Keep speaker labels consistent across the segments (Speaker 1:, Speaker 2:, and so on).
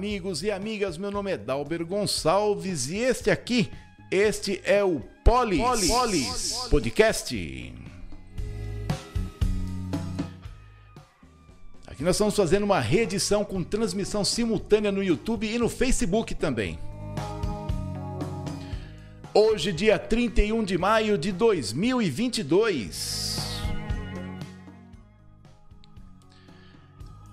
Speaker 1: Amigos e amigas. Meu nome é Dalber Gonçalves e este aqui, este é o Polis, Polis, Polis Podcast. Aqui nós estamos fazendo uma reedição com transmissão simultânea no YouTube e no Facebook também. Hoje, dia 31 de maio de 2022.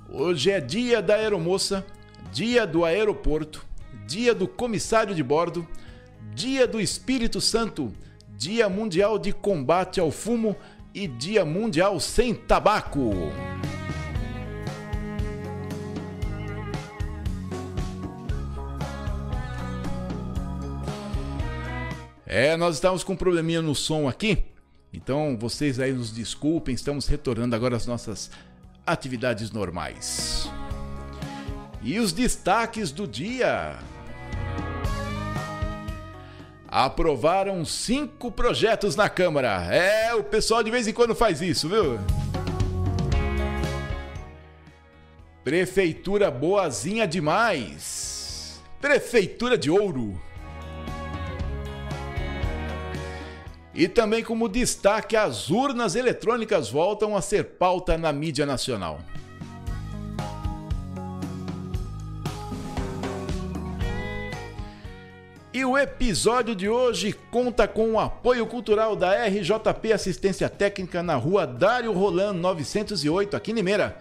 Speaker 1: Hoje é dia da aeromoça, dia do aeroporto, dia do comissário de bordo, dia do Espírito Santo, dia mundial de combate ao fumo e dia mundial sem tabaco. É, nós estamos com um probleminha no som aqui. Então vocês aí nos desculpem, estamos retornando agora às nossas atividades normais. E os destaques do dia. Aprovaram cinco projetos na Câmara. É, o pessoal de vez em quando faz isso, viu? Prefeitura boazinha demais. Prefeitura de ouro. E também como destaque, as urnas eletrônicas voltam a ser pauta na mídia nacional. E o episódio de hoje conta com o apoio cultural da RJP Assistência Técnica na rua Dário Rolan 908, aqui em Limeira.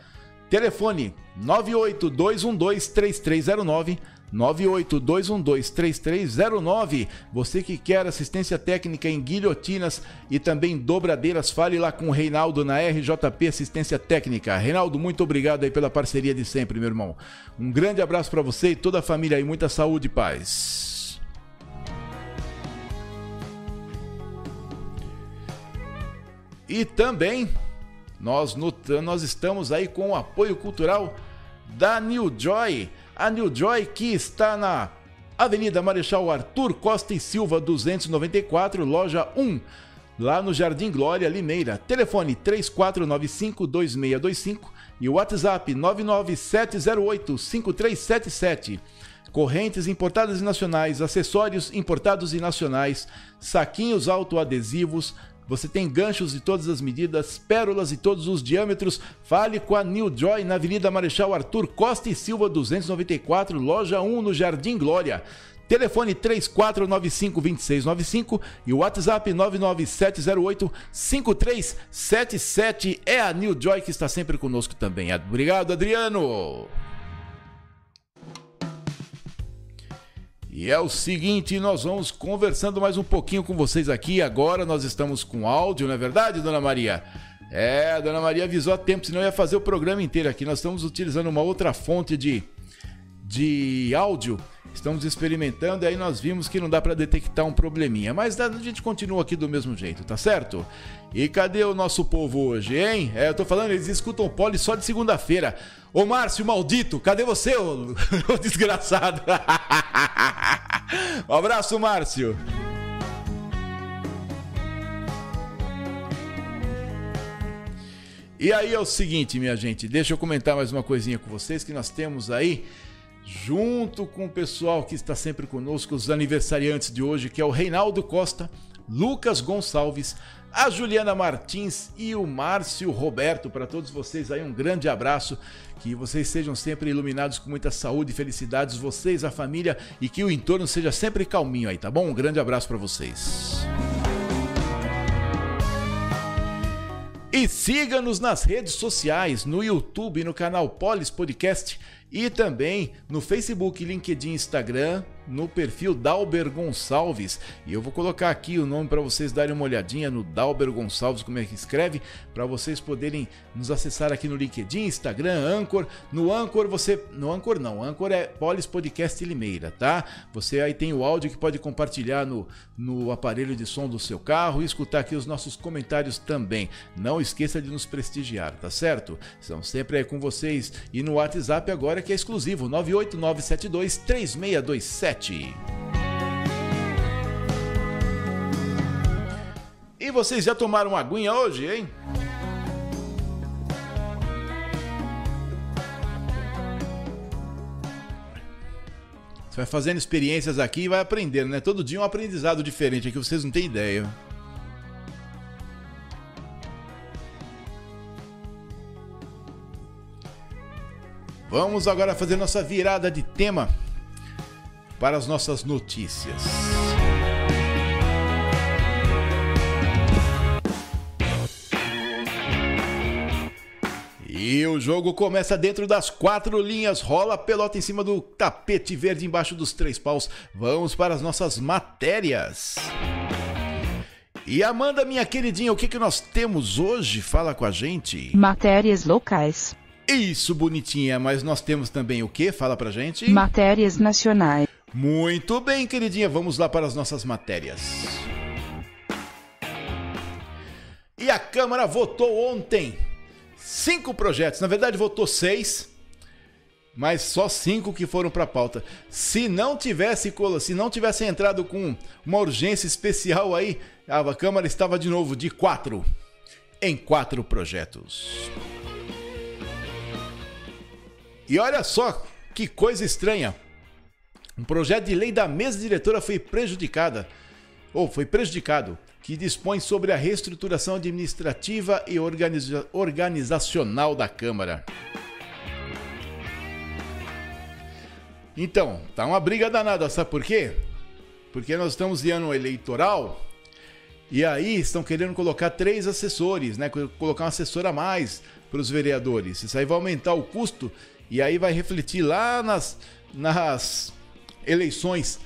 Speaker 1: Telefone 982123309 982123309. Você que quer assistência técnica em guilhotinas e também dobradeiras, fale lá com o Reinaldo na RJP Assistência Técnica. Reinaldo, muito obrigado aí pela parceria de sempre, meu irmão. Um grande abraço para você e toda a família aí, muita saúde e paz. E também nós, nós estamos aí com o apoio cultural da New Joy a New Joy, que está na Avenida Marechal Arthur Costa e Silva 294, loja 1, lá no Jardim Glória, Limeira. Telefone 3495-2625 e WhatsApp 99708-5377. Correntes importadas e nacionais, acessórios importados e nacionais, saquinhos autoadesivos, você tem ganchos de todas as medidas, pérolas de todos os diâmetros. Fale com a New Joy na Avenida Marechal Arthur Costa e Silva 294, loja 1 no Jardim Glória. Telefone 3495-2695 e o WhatsApp 99708-5377. É a New Joy que está sempre conosco também. Obrigado, Adriano! E é o seguinte, nós vamos conversando mais um pouquinho com vocês aqui. Agora nós estamos com áudio, não é verdade, dona Maria? É, a dona Maria avisou a tempo, senão ia fazer o programa inteiro aqui. Nós estamos utilizando uma outra fonte de, de áudio. Estamos experimentando e aí nós vimos que não dá para detectar um probleminha. Mas a gente continua aqui do mesmo jeito, tá certo? E cadê o nosso povo hoje, hein? É, eu tô falando, eles escutam pole só de segunda-feira. Ô Márcio, maldito, cadê você, ô, ô desgraçado? um abraço, Márcio. E aí é o seguinte, minha gente, deixa eu comentar mais uma coisinha com vocês que nós temos aí, junto com o pessoal que está sempre conosco, os aniversariantes de hoje, que é o Reinaldo Costa, Lucas Gonçalves, a Juliana Martins e o Márcio Roberto. Para todos vocês aí, um grande abraço. Que vocês sejam sempre iluminados com muita saúde e felicidades, vocês, a família, e que o entorno seja sempre calminho aí, tá bom? Um grande abraço para vocês. E siga-nos nas redes sociais, no YouTube, no canal Polis Podcast e também no Facebook, LinkedIn, Instagram, no perfil Dalber Gonçalves. E eu vou colocar aqui o nome para vocês darem uma olhadinha no Dalber Gonçalves, como é que escreve, para vocês poderem nos acessar aqui no LinkedIn, Instagram, Anchor. No Anchor você. No Anchor não, Anchor é Polis Podcast Limeira, tá? Você aí tem o áudio que pode compartilhar no, no aparelho de som do seu carro e escutar aqui os nossos comentários também. Não esqueça de nos prestigiar, tá certo? Estamos sempre aí com vocês. E no WhatsApp agora que é exclusivo, 98972 3627. E vocês já tomaram uma aguinha hoje, hein? Você vai fazendo experiências aqui e vai aprendendo, né? Todo dia um aprendizado diferente aqui, vocês não têm ideia. Vamos agora fazer nossa virada de tema para as nossas notícias. E o jogo começa dentro das quatro linhas, rola a pelota em cima do tapete verde embaixo dos três paus. Vamos para as nossas matérias. E Amanda, minha queridinha, o que, que nós temos hoje? Fala com a gente.
Speaker 2: Matérias locais.
Speaker 1: Isso, bonitinha, mas nós temos também o que? Fala pra gente.
Speaker 2: Matérias nacionais.
Speaker 1: Muito bem, queridinha, vamos lá para as nossas matérias. E a Câmara votou ontem cinco projetos, na verdade votou seis, mas só cinco que foram para a pauta. Se não tivesse se não tivesse entrado com uma urgência especial aí, a Câmara estava de novo de quatro em quatro projetos. E olha só que coisa estranha. Um projeto de lei da mesa diretora foi prejudicada, ou foi prejudicado, que dispõe sobre a reestruturação administrativa e organiza organizacional da Câmara. Então, tá uma briga danada, sabe por quê? Porque nós estamos em ano eleitoral e aí estão querendo colocar três assessores, né? Colocar um assessor a mais para os vereadores. Isso aí vai aumentar o custo e aí vai refletir lá nas, nas eleições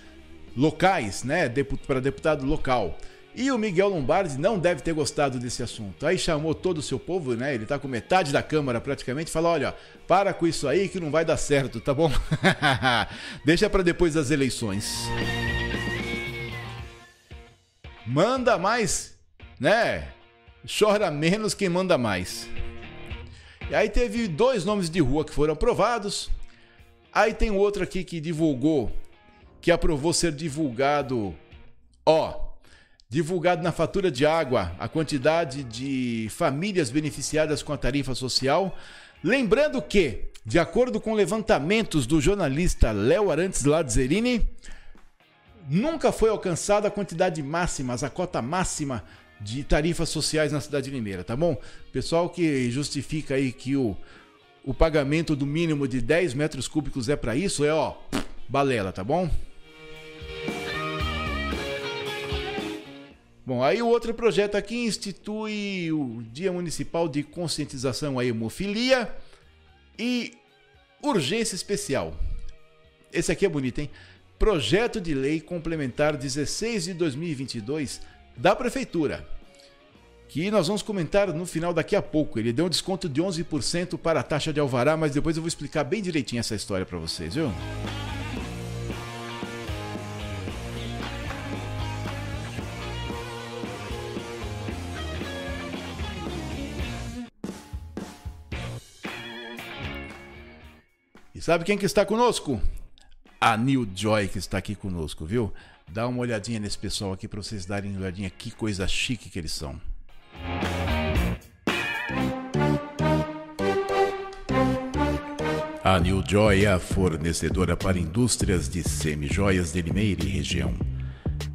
Speaker 1: locais, né, para deputado local. E o Miguel Lombardi não deve ter gostado desse assunto. Aí chamou todo o seu povo, né? Ele tá com metade da Câmara praticamente, falou: olha, para com isso aí que não vai dar certo, tá bom? Deixa para depois das eleições. Manda mais, né? Chora menos quem manda mais. E aí teve dois nomes de rua que foram aprovados. Aí tem outro aqui que divulgou, que aprovou ser divulgado, ó, divulgado na fatura de água a quantidade de famílias beneficiadas com a tarifa social. Lembrando que, de acordo com levantamentos do jornalista Léo Arantes Lazzarini, nunca foi alcançada a quantidade máxima, a cota máxima de tarifas sociais na cidade de Limeira, tá bom? Pessoal que justifica aí que o, o pagamento do mínimo de 10 metros cúbicos é para isso, é ó, balela, tá bom? Bom, aí o outro projeto aqui institui o Dia Municipal de Conscientização à Hemofilia e Urgência Especial. Esse aqui é bonito, hein? Projeto de Lei Complementar 16 de 2022 da Prefeitura, que nós vamos comentar no final daqui a pouco. Ele deu um desconto de 11% para a taxa de alvará, mas depois eu vou explicar bem direitinho essa história para vocês, viu? E sabe quem que está conosco? A New Joy que está aqui conosco, viu? Dá uma olhadinha nesse pessoal aqui para vocês darem uma olhadinha que coisa chique que eles são. A New Joy é a fornecedora para indústrias de semi-joias de Limeira e região.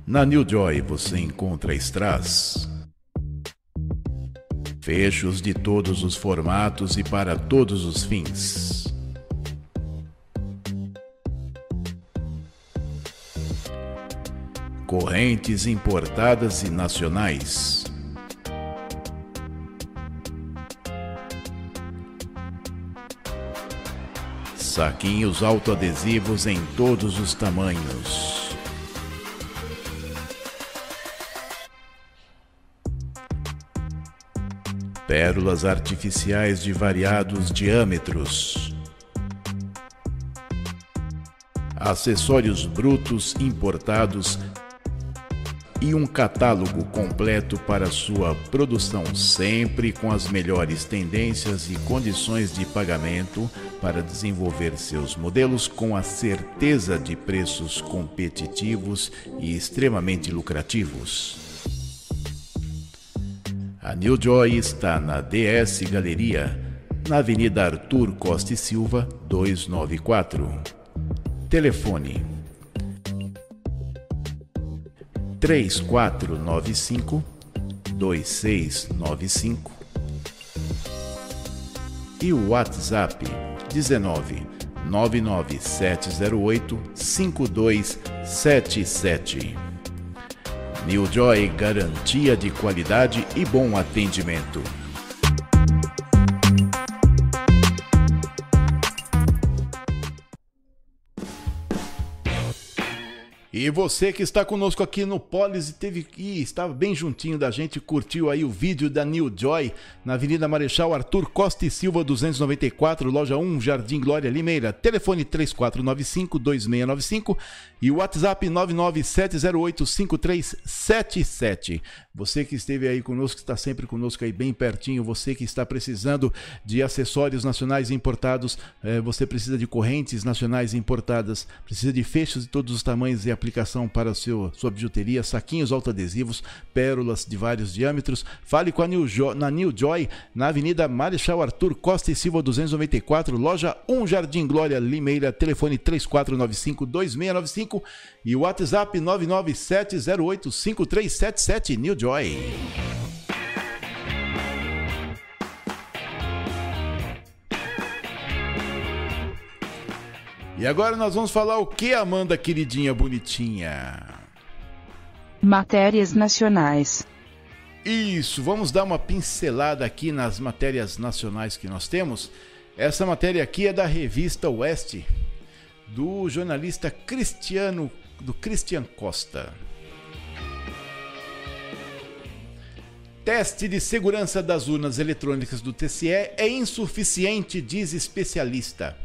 Speaker 1: Na New Joy você encontra strass, fechos de todos os formatos e para todos os fins correntes importadas e nacionais. Saquinhos autoadesivos em todos os tamanhos. Pérolas artificiais de variados diâmetros. Acessórios brutos importados e um catálogo completo para sua produção, sempre com as melhores tendências e condições de pagamento para desenvolver seus modelos com a certeza de preços competitivos e extremamente lucrativos. A New Joy está na DS Galeria, na Avenida Arthur Costa e Silva, 294. Telefone 3495 2695 e o WhatsApp 19 99708 5277. New Joy garantia de qualidade e bom atendimento. E você que está conosco aqui no Polis e teve e estava bem juntinho da gente, curtiu aí o vídeo da New Joy na Avenida Marechal Arthur Costa e Silva 294, loja 1, Jardim Glória Limeira. Telefone 3495 2695 e WhatsApp 997085377. Você que esteve aí conosco, está sempre conosco aí bem pertinho, você que está precisando de acessórios nacionais importados, é, você precisa de correntes nacionais importadas, precisa de fechos de todos os tamanhos e aplicação para seu, sua bijuteria, saquinhos autoadesivos, pérolas de vários diâmetros. Fale com a New jo na New Joy, na Avenida Marechal Arthur Costa e Silva 294, loja 1 Jardim Glória Limeira, telefone 3495 2695 e o WhatsApp 997085377 New Joy. E agora nós vamos falar o que, Amanda queridinha bonitinha?
Speaker 2: Matérias nacionais.
Speaker 1: Isso, vamos dar uma pincelada aqui nas matérias nacionais que nós temos. Essa matéria aqui é da revista Oeste, do jornalista Cristiano, do Christian Costa. Teste de segurança das urnas eletrônicas do TCE é insuficiente, diz especialista.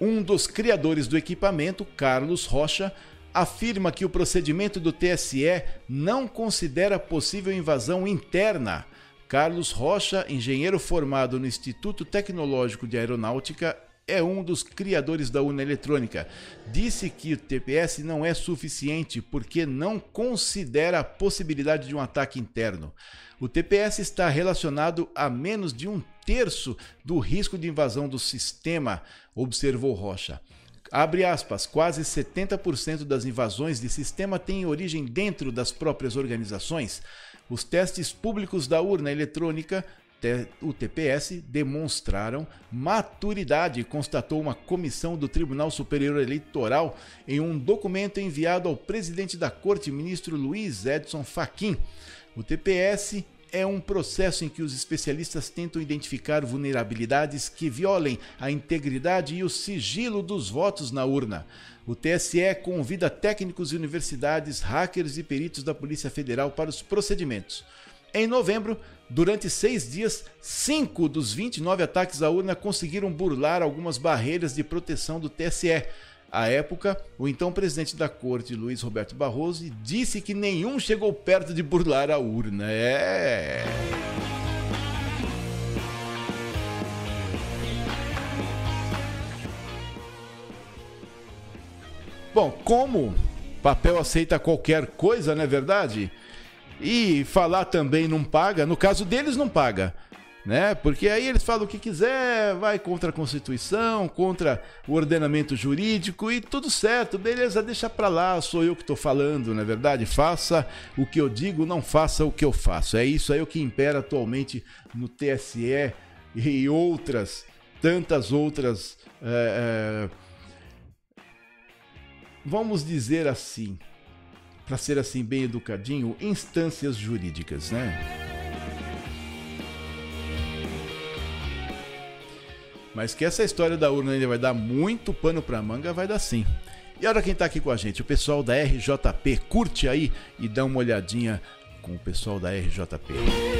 Speaker 1: Um dos criadores do equipamento, Carlos Rocha, afirma que o procedimento do TSE não considera possível invasão interna. Carlos Rocha, engenheiro formado no Instituto Tecnológico de Aeronáutica, é um dos criadores da urna eletrônica. Disse que o TPS não é suficiente porque não considera a possibilidade de um ataque interno. O TPS está relacionado a menos de um terço do risco de invasão do sistema, observou Rocha. Abre aspas, quase 70% das invasões de sistema têm origem dentro das próprias organizações. Os testes públicos da urna eletrônica o TPS demonstraram maturidade, constatou uma comissão do Tribunal Superior Eleitoral em um documento enviado ao presidente da Corte, ministro Luiz Edson Fachin. O TPS é um processo em que os especialistas tentam identificar vulnerabilidades que violem a integridade e o sigilo dos votos na urna. O TSE convida técnicos de universidades, hackers e peritos da Polícia Federal para os procedimentos. Em novembro, durante seis dias, cinco dos 29 ataques à urna conseguiram burlar algumas barreiras de proteção do TSE. À época, o então presidente da corte, Luiz Roberto Barroso, disse que nenhum chegou perto de burlar a urna. É. Bom, como papel aceita qualquer coisa, não é verdade? E falar também não paga, no caso deles não paga né? Porque aí eles falam o que quiser, vai contra a Constituição, contra o ordenamento jurídico e tudo certo, beleza, deixa pra lá, sou eu que tô falando, não é verdade? Faça o que eu digo, não faça o que eu faço. É isso aí o que impera atualmente no TSE e outras, tantas outras. É, é, vamos dizer assim, para ser assim bem educadinho, instâncias jurídicas, né? Mas que essa história da urna ainda vai dar muito pano pra manga, vai dar sim. E olha quem tá aqui com a gente, o pessoal da RJP. Curte aí e dá uma olhadinha com o pessoal da RJP.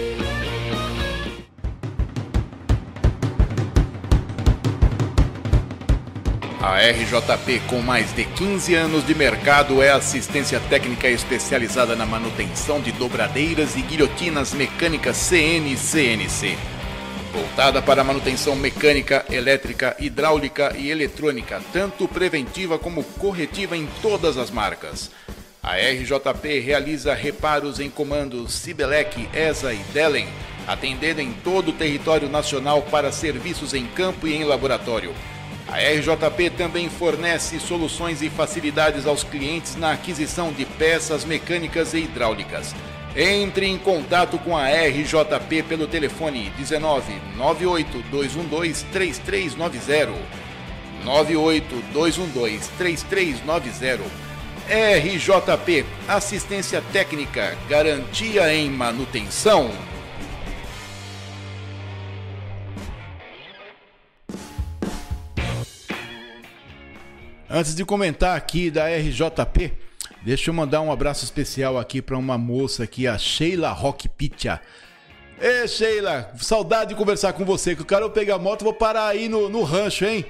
Speaker 1: A RJP, com mais de 15 anos de mercado, é assistência técnica especializada na manutenção de dobradeiras e guilhotinas mecânicas CN e CNC voltada para manutenção mecânica, elétrica, hidráulica e eletrônica, tanto preventiva como corretiva em todas as marcas. A RJP realiza reparos em comandos Sibelec, ESA e Delen, atendendo em todo o território nacional para serviços em campo e em laboratório. A RJP também fornece soluções e facilidades aos clientes na aquisição de peças mecânicas e hidráulicas. Entre em contato com a RJP pelo telefone 19 98 212 3390. 98 212 3390. RJP Assistência Técnica, Garantia em Manutenção. Antes de comentar aqui da RJP, deixa eu mandar um abraço especial aqui para uma moça aqui, a Sheila Rock Pizza. Ê, Sheila, saudade de conversar com você, que o cara eu pegar a moto vou parar aí no, no rancho, hein?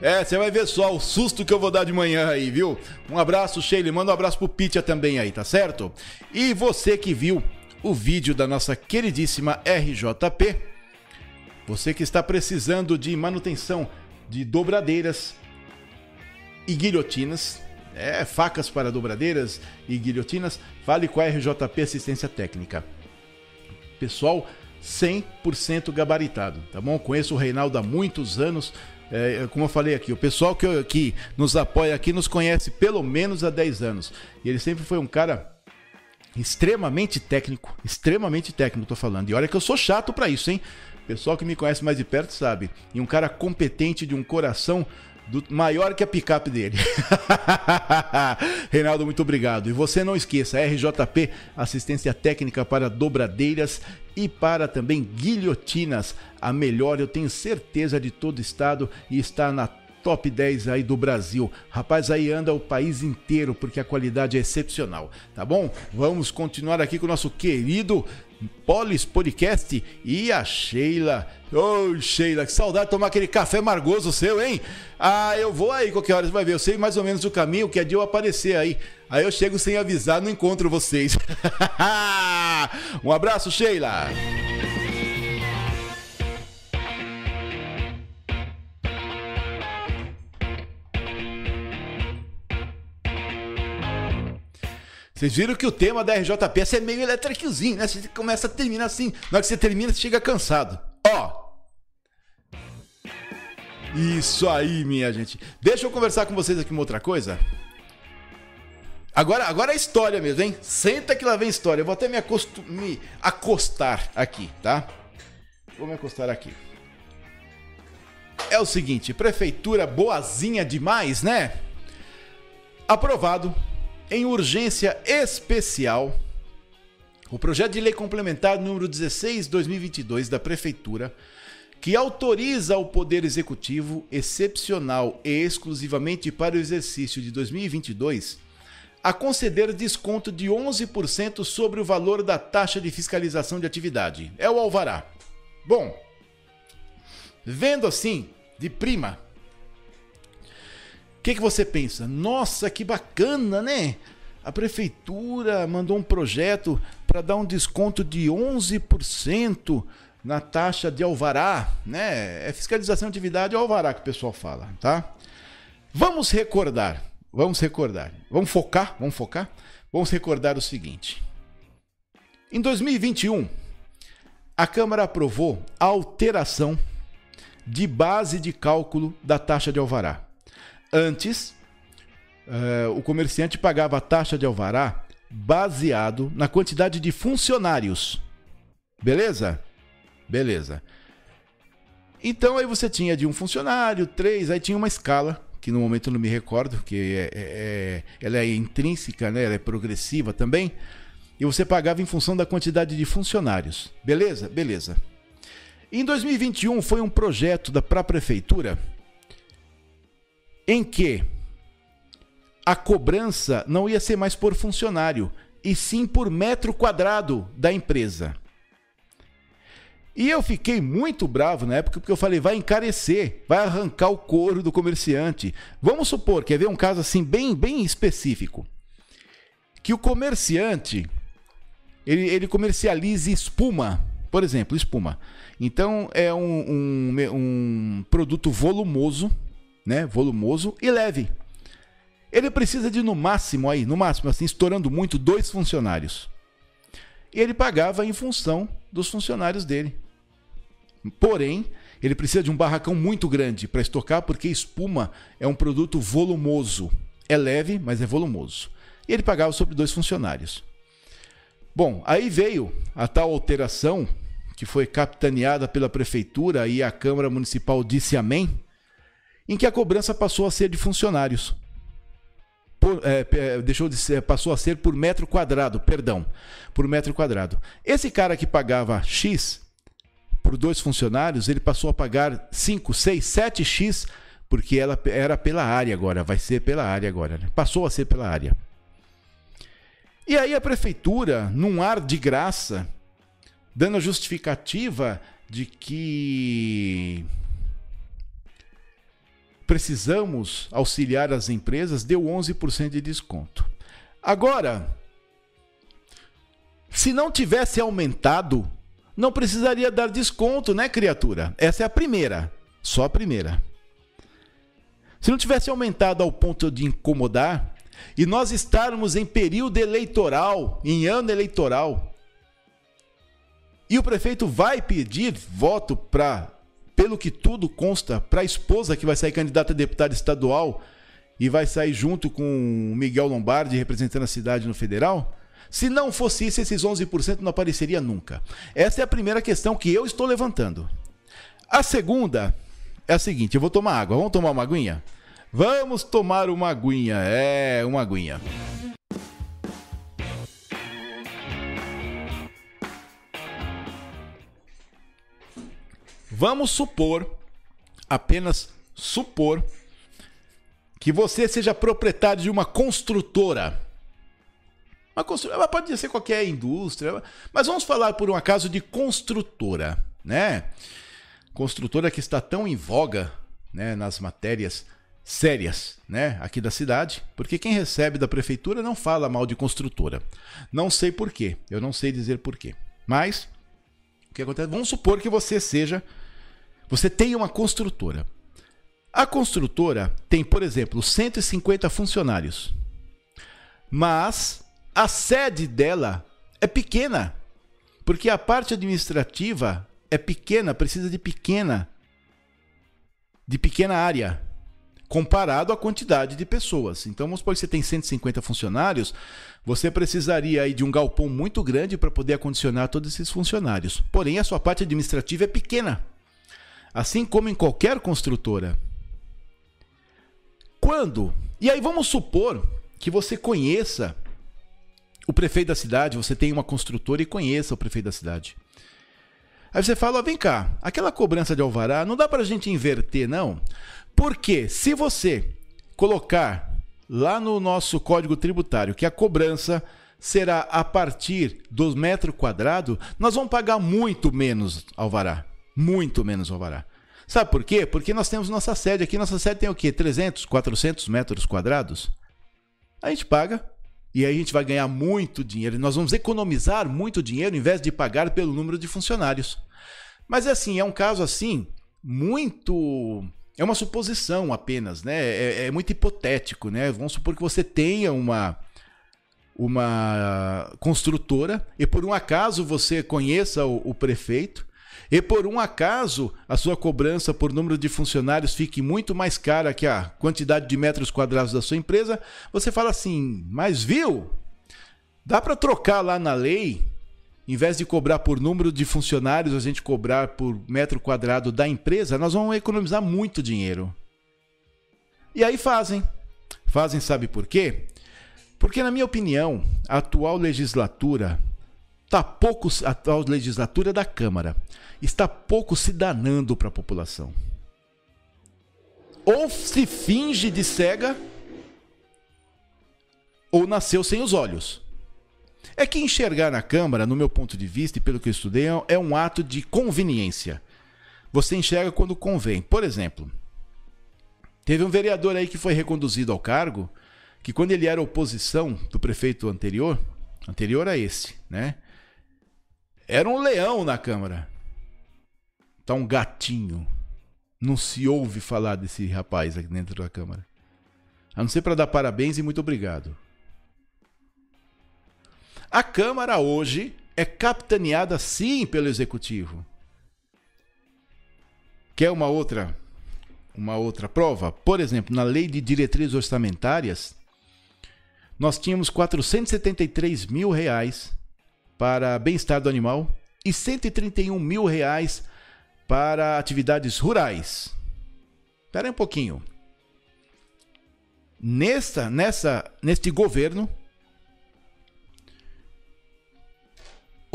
Speaker 1: É, você vai ver só o susto que eu vou dar de manhã aí, viu? Um abraço, Sheila, manda um abraço pro Pitya também aí, tá certo? E você que viu o vídeo da nossa queridíssima RJP, você que está precisando de manutenção de dobradeiras, e guilhotinas. É, facas para dobradeiras e guilhotinas. Fale com a RJP Assistência Técnica. Pessoal 100% gabaritado, tá bom? Conheço o Reinaldo há muitos anos. É, como eu falei aqui, o pessoal que, que nos apoia aqui nos conhece pelo menos há 10 anos. E ele sempre foi um cara extremamente técnico, extremamente técnico, tô falando. E olha que eu sou chato para isso, hein? Pessoal que me conhece mais de perto sabe. E um cara competente, de um coração do, maior que a picape dele. Reinaldo, muito obrigado. E você não esqueça, RJP, assistência técnica para dobradeiras e para também guilhotinas. A melhor, eu tenho certeza, de todo estado e está na top 10 aí do Brasil. Rapaz, aí anda o país inteiro porque a qualidade é excepcional, tá bom? Vamos continuar aqui com o nosso querido Polis Podcast e a Sheila. Ô, oh, Sheila, que saudade de tomar aquele café margoso seu, hein? Ah, eu vou aí qualquer hora, você vai ver. Eu sei mais ou menos o caminho, que é de eu aparecer aí. Aí eu chego sem avisar, não encontro vocês. um abraço, Sheila. Vocês viram que o tema da RJPS é meio eletriquezinho, né? Você começa a terminar assim. Na hora que você termina, você chega cansado. Ó. Isso aí, minha gente. Deixa eu conversar com vocês aqui uma outra coisa. Agora, agora é história mesmo, hein? Senta que lá vem história. Eu vou até me, me acostar aqui, tá? Vou me acostar aqui. É o seguinte, prefeitura boazinha demais, né? Aprovado em urgência especial o projeto de lei complementar número 16/2022 da prefeitura que autoriza o Poder Executivo excepcional e exclusivamente para o exercício de 2022 a conceder desconto de 11% sobre o valor da taxa de fiscalização de atividade. É o alvará. Bom, vendo assim, de prima, que, que você pensa? Nossa, que bacana, né? A prefeitura mandou um projeto para dar um desconto de 11% na taxa de alvará, né? É fiscalização de atividade alvará que o pessoal fala, tá? Vamos recordar, vamos recordar, vamos focar, vamos focar, vamos recordar o seguinte. Em 2021, a Câmara aprovou a alteração de base de cálculo da taxa de alvará. Antes, uh, o comerciante pagava a taxa de alvará baseado na quantidade de funcionários. Beleza? Beleza. Então aí você tinha de um funcionário, três, aí tinha uma escala, que no momento eu não me recordo, que é, é, é, ela é intrínseca, né? ela é progressiva também. E você pagava em função da quantidade de funcionários. Beleza? Beleza. Em 2021 foi um projeto da própria prefeitura em que a cobrança não ia ser mais por funcionário, e sim por metro quadrado da empresa. E eu fiquei muito bravo na época porque eu falei, vai encarecer, vai arrancar o couro do comerciante. Vamos supor, quer ver um caso assim bem, bem específico, que o comerciante ele, ele comercialize espuma, por exemplo, espuma. Então é um, um, um produto volumoso né, volumoso e leve. Ele precisa de no máximo aí, no máximo assim, estourando muito, dois funcionários. E ele pagava em função dos funcionários dele. Porém, ele precisa de um barracão muito grande para estocar, porque espuma é um produto volumoso. É leve, mas é volumoso. E ele pagava sobre dois funcionários. Bom, aí veio a tal alteração, que foi capitaneada pela prefeitura e a Câmara Municipal disse amém, em que a cobrança passou a ser de funcionários. Por, é, deixou de ser, passou a ser por metro quadrado, perdão, por metro quadrado. Esse cara que pagava X por dois funcionários, ele passou a pagar 5, 6, 7x, porque ela era pela área agora, vai ser pela área agora, né? passou a ser pela área. E aí a prefeitura, num ar de graça, dando a justificativa de que precisamos auxiliar as empresas, deu 11% de desconto. Agora, se não tivesse aumentado, não precisaria dar desconto, né, criatura? Essa é a primeira, só a primeira. Se não tivesse aumentado ao ponto de incomodar, e nós estarmos em período eleitoral, em ano eleitoral, e o prefeito vai pedir voto para pelo que tudo consta, para a esposa que vai sair candidata a deputada estadual e vai sair junto com Miguel Lombardi representando a cidade no federal? Se não fosse isso, esses 11% não apareceria nunca. Essa é a primeira questão que eu estou levantando. A segunda é a seguinte: eu vou tomar água. Vamos tomar uma aguinha? Vamos tomar uma aguinha. É, uma aguinha. Vamos supor, apenas supor, que você seja proprietário de uma construtora. Uma construtora pode ser qualquer indústria, mas vamos falar por um acaso de construtora, né? Construtora que está tão em voga, né, nas matérias sérias, né, aqui da cidade, porque quem recebe da prefeitura não fala mal de construtora. Não sei por quê, eu não sei dizer por quê. Mas que acontece? Vamos supor que você seja você tem uma construtora. A construtora tem, por exemplo, 150 funcionários. Mas a sede dela é pequena, porque a parte administrativa é pequena, precisa de pequena de pequena área comparado à quantidade de pessoas. Então, vamos supor que você tem 150 funcionários, você precisaria aí de um galpão muito grande para poder acondicionar todos esses funcionários. Porém, a sua parte administrativa é pequena assim como em qualquer construtora. Quando? E aí vamos supor que você conheça o prefeito da cidade, você tem uma construtora e conheça o prefeito da cidade. Aí você fala, vem cá, aquela cobrança de alvará não dá para a gente inverter, não? Porque se você colocar lá no nosso código tributário que a cobrança será a partir dos metro quadrado, nós vamos pagar muito menos alvará. Muito menos alvará. Sabe por quê? Porque nós temos nossa sede aqui. Nossa sede tem o quê? 300, 400 metros quadrados? A gente paga e aí a gente vai ganhar muito dinheiro. Nós vamos economizar muito dinheiro em vez de pagar pelo número de funcionários. Mas é assim, é um caso assim, muito. É uma suposição apenas, né? É, é muito hipotético, né? Vamos supor que você tenha uma uma construtora e por um acaso você conheça o, o prefeito e por um acaso a sua cobrança por número de funcionários fique muito mais cara que a quantidade de metros quadrados da sua empresa, você fala assim: mas viu? Dá para trocar lá na lei, em vez de cobrar por número de funcionários, a gente cobrar por metro quadrado da empresa, nós vamos economizar muito dinheiro. E aí fazem. Fazem, sabe por quê? Porque, na minha opinião, a atual legislatura está pouco a atual legislatura da Câmara está pouco se danando para a população. Ou se finge de cega, ou nasceu sem os olhos. É que enxergar na Câmara, no meu ponto de vista e pelo que eu estudei, é um ato de conveniência. Você enxerga quando convém. Por exemplo, teve um vereador aí que foi reconduzido ao cargo, que quando ele era oposição do prefeito anterior, anterior a esse, né? Era um leão na Câmara. Tá um gatinho. Não se ouve falar desse rapaz aqui dentro da Câmara. A não ser para dar parabéns e muito obrigado. A Câmara hoje é capitaneada sim pelo Executivo. Quer uma outra uma outra prova? Por exemplo, na lei de diretrizes orçamentárias, nós tínhamos 473 mil reais para bem-estar do animal e 131 mil reais para atividades rurais. Espera aí um pouquinho. Nessa, nessa, neste governo,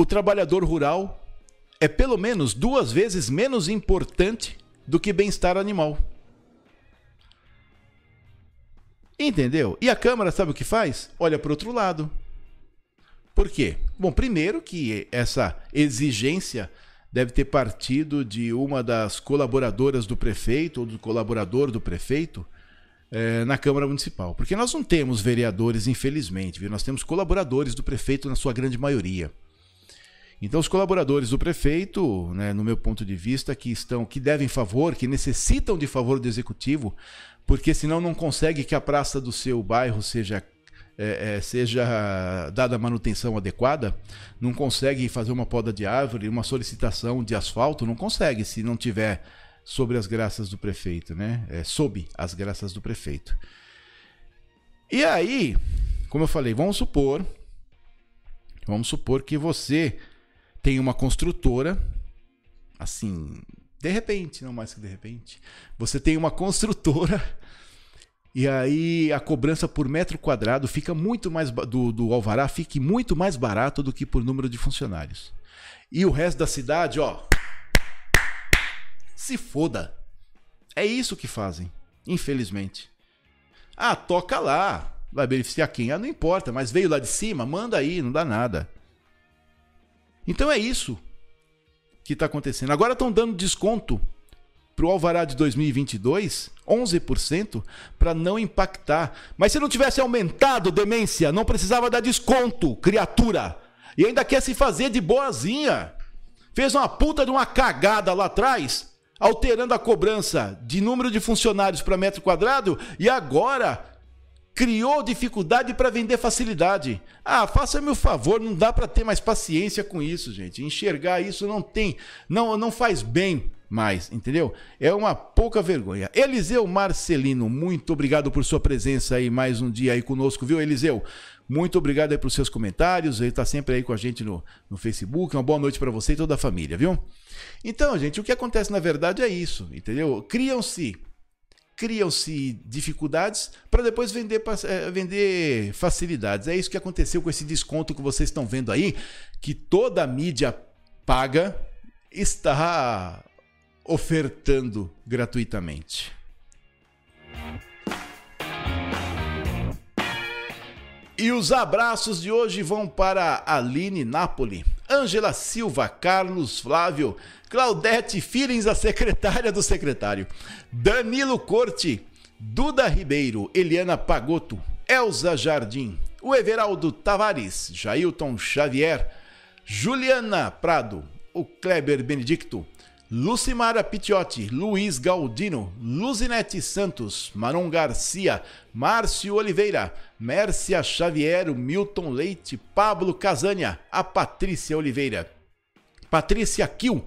Speaker 1: o trabalhador rural é pelo menos duas vezes menos importante do que bem-estar animal. Entendeu? E a Câmara sabe o que faz? Olha para outro lado. Por quê? Bom, primeiro que essa exigência deve ter partido de uma das colaboradoras do prefeito ou do colaborador do prefeito é, na Câmara Municipal. Porque nós não temos vereadores, infelizmente, viu? nós temos colaboradores do prefeito na sua grande maioria. Então, os colaboradores do prefeito, né, no meu ponto de vista, que estão, que devem favor, que necessitam de favor do executivo, porque senão não consegue que a praça do seu bairro seja é, é, seja dada manutenção adequada, não consegue fazer uma poda de árvore, uma solicitação de asfalto, não consegue se não tiver sobre as graças do prefeito, né? É, sob as graças do prefeito. E aí, como eu falei, vamos supor, vamos supor que você tem uma construtora, assim, de repente, não mais que de repente, você tem uma construtora e aí a cobrança por metro quadrado fica muito mais do, do alvará fique muito mais barato do que por número de funcionários. E o resto da cidade, ó, se foda. É isso que fazem, infelizmente. Ah, toca lá. Vai beneficiar quem? Ah, não importa, mas veio lá de cima, manda aí, não dá nada. Então é isso que está acontecendo. Agora estão dando desconto para o Alvará de 2022, 11%, para não impactar. Mas se não tivesse aumentado demência, não precisava dar desconto, criatura. E ainda quer se fazer de boazinha. Fez uma puta de uma cagada lá atrás, alterando a cobrança de número de funcionários para metro quadrado e agora criou dificuldade para vender facilidade. Ah, faça-me o favor, não dá para ter mais paciência com isso, gente. Enxergar isso não tem, não, não faz bem mais, entendeu? É uma pouca vergonha. Eliseu Marcelino, muito obrigado por sua presença aí mais um dia aí conosco, viu, Eliseu? Muito obrigado aí pelos seus comentários. Ele está sempre aí com a gente no, no Facebook. Uma boa noite para você e toda a família, viu? Então, gente, o que acontece na verdade é isso, entendeu? Criam-se criam-se dificuldades para depois vender, é, vender facilidades. É isso que aconteceu com esse desconto que vocês estão vendo aí, que toda a mídia paga está ofertando gratuitamente. E os abraços de hoje vão para Aline Napoli, Ângela Silva, Carlos Flávio, Claudete Filins, a secretária do secretário, Danilo Corte, Duda Ribeiro, Eliana Pagoto, Elza Jardim, o Everaldo Tavares, Jailton Xavier, Juliana Prado, o Kleber Benedicto, Lucimara Pitiotti, Luiz Galdino, Luzinete Santos, Maron Garcia, Márcio Oliveira, Mércia Xavier, Milton Leite, Pablo Casânia, a Patrícia Oliveira, Patrícia Kiel,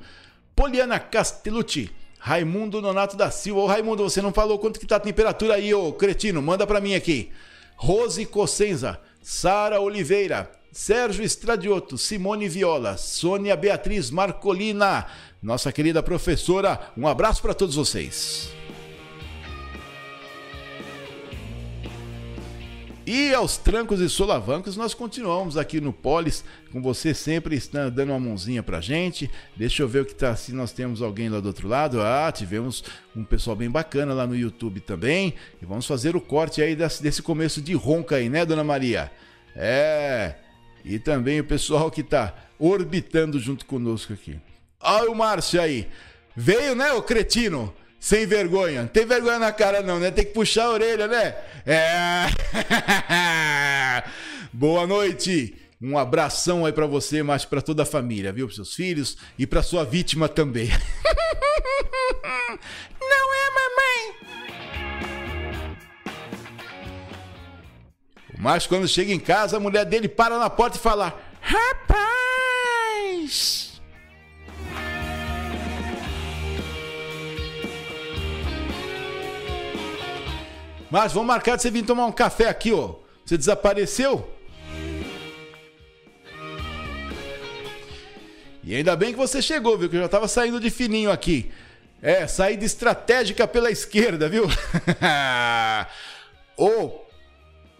Speaker 1: Poliana Castellucci, Raimundo Nonato da Silva. Ô Raimundo, você não falou quanto que tá a temperatura aí, ô cretino, manda para mim aqui. Rose Cossenza, Sara Oliveira, Sérgio Estradioto, Simone Viola, Sônia Beatriz Marcolina, nossa querida professora. Um abraço para todos vocês. E aos trancos e solavancos, nós continuamos aqui no Polis, com você sempre dando uma mãozinha pra gente. Deixa eu ver o que tá, se nós temos alguém lá do outro lado. Ah, tivemos um pessoal bem bacana lá no YouTube também. E vamos fazer o corte aí desse, desse começo de ronca aí, né, dona Maria? É. E também o pessoal que tá orbitando junto conosco aqui. Olha o Márcio aí. Veio, né, o cretino? Sem vergonha. Não tem vergonha na cara, não, né? Tem que puxar a orelha, né? É. Boa noite. Um abração aí para você, mas para toda a família, viu? Para seus filhos e para sua vítima também. Não é, mamãe? Márcio, quando chega em casa, a mulher dele para na porta e fala: Rapaz! Mas vamos marcar de você vir tomar um café aqui, ó. Você desapareceu? E ainda bem que você chegou, viu? Que eu já tava saindo de fininho aqui. É, saída estratégica pela esquerda, viu? Ô, oh,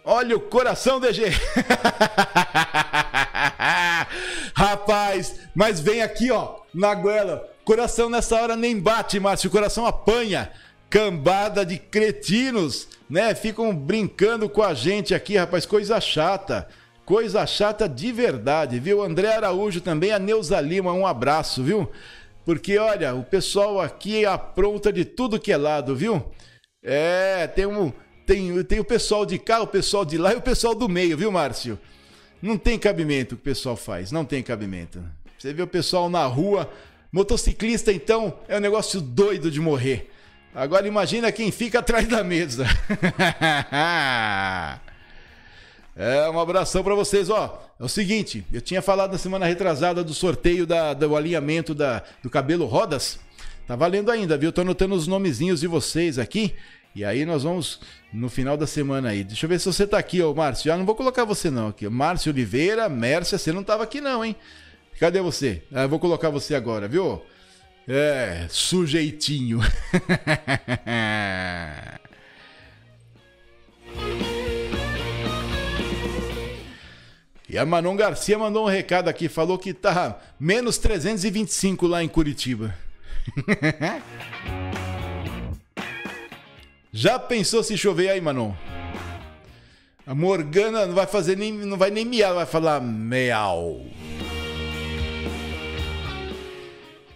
Speaker 1: olha o coração, DG. Rapaz, mas vem aqui, ó, na goela. Coração nessa hora nem bate, Márcio. O coração apanha. Cambada de cretinos, né? Ficam brincando com a gente aqui, rapaz. Coisa chata. Coisa chata de verdade, viu? André Araújo também, a Neuza Lima, um abraço, viu? Porque, olha, o pessoal aqui apronta de tudo que é lado, viu? É, tem um. Tem, tem o pessoal de cá, o pessoal de lá e o pessoal do meio, viu, Márcio? Não tem cabimento o que o pessoal faz, não tem cabimento. Você vê o pessoal na rua, motociclista, então, é um negócio doido de morrer. Agora imagina quem fica atrás da mesa. É, um abração para vocês, ó. É o seguinte, eu tinha falado na semana retrasada do sorteio da, do alinhamento da, do cabelo rodas. Tá valendo ainda, viu? Tô anotando os nomezinhos de vocês aqui. E aí nós vamos no final da semana aí. Deixa eu ver se você tá aqui, ó, Márcio. Já não vou colocar você não aqui. Márcio Oliveira, Mércia, você não tava aqui não, hein? Cadê você? Ah, eu vou colocar você agora, viu? É, sujeitinho. E a Manon Garcia mandou um recado aqui, falou que tá menos 325 lá em Curitiba. Já pensou se chover aí, Manon? A Morgana não vai fazer nem não vai nem miar, vai falar meau.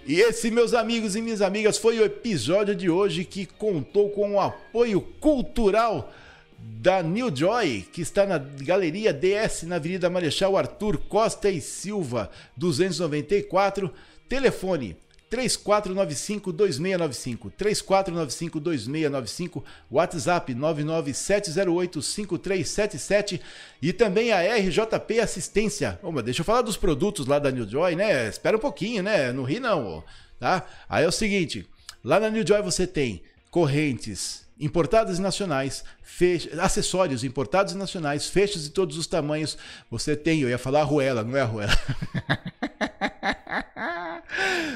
Speaker 1: E esse, meus amigos e minhas amigas, foi o episódio de hoje que contou com o apoio cultural da New Joy, que está na Galeria DS, na Avenida Marechal Arthur Costa e Silva, 294. Telefone 3495-2695, 3495-2695, WhatsApp 99708-5377 e também a RJP Assistência. Mas deixa eu falar dos produtos lá da New Joy, né? Espera um pouquinho, né? Não ri não, tá? Aí é o seguinte, lá na New Joy você tem correntes, importados e nacionais, acessórios importados e nacionais, fechos de todos os tamanhos. Você tem, eu ia falar arruela, não é arruela.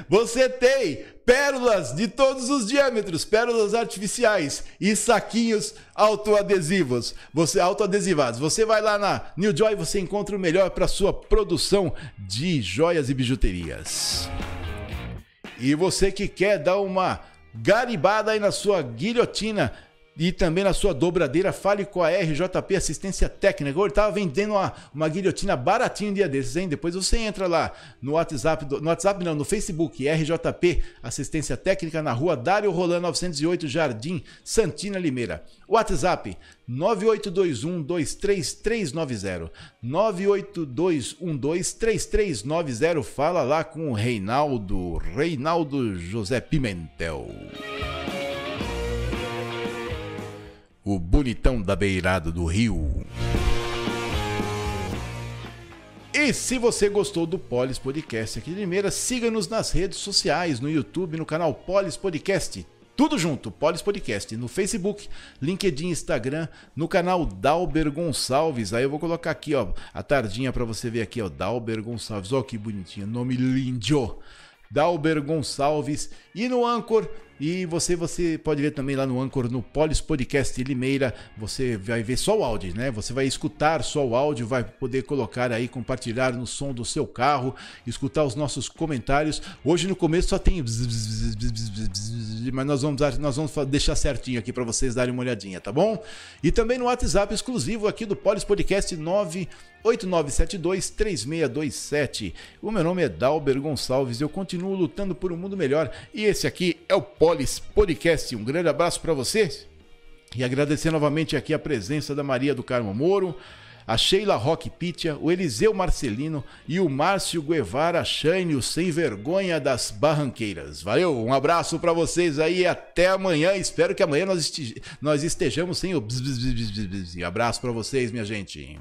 Speaker 1: Você tem pérolas de todos os diâmetros, pérolas artificiais e saquinhos autoadesivos. Você autoadesivados. Você vai lá na New Joy, você encontra o melhor para sua produção de joias e bijuterias. E você que quer dar uma garibada aí na sua guilhotina e também na sua dobradeira, fale com a RJP Assistência Técnica. Ele estava vendendo uma, uma guilhotina baratinho um dia desses, hein? Depois você entra lá no WhatsApp, no WhatsApp não, no Facebook, RJP Assistência Técnica, na rua Dário Rolando 908, Jardim Santina Limeira. WhatsApp 982123390. 982123390. Fala lá com o Reinaldo, Reinaldo José Pimentel o bonitão da beirada do rio. E se você gostou do Polis Podcast aqui de Limeira, siga-nos nas redes sociais, no YouTube, no canal Polis Podcast. Tudo junto, Polis Podcast, no Facebook, LinkedIn, Instagram, no canal Dalber Gonçalves. Aí eu vou colocar aqui, ó, a tardinha para você ver aqui, ó, Dalber Gonçalves. Ó que bonitinho, nome lindo. Dalber Gonçalves e no Anchor e você, você pode ver também lá no Anchor, no Polis Podcast Limeira, você vai ver só o áudio, né? Você vai escutar só o áudio, vai poder colocar aí, compartilhar no som do seu carro, escutar os nossos comentários. Hoje no começo só tem mas nós vamos, nós vamos deixar certinho aqui para vocês darem uma olhadinha, tá bom? E também no WhatsApp exclusivo aqui do Polis Podcast 9 8972-3627. O meu nome é Dalber Gonçalves eu continuo lutando por um mundo melhor. E esse aqui é o Polis Podcast. Um grande abraço para vocês e agradecer novamente aqui a presença da Maria do Carmo Moro, a Sheila Roque Pitia, o Eliseu Marcelino e o Márcio Guevara Shane, o sem vergonha das barranqueiras. Valeu, um abraço para vocês aí e até amanhã. Espero que amanhã nós, estejamos sem o. Abraço para vocês, minha gente.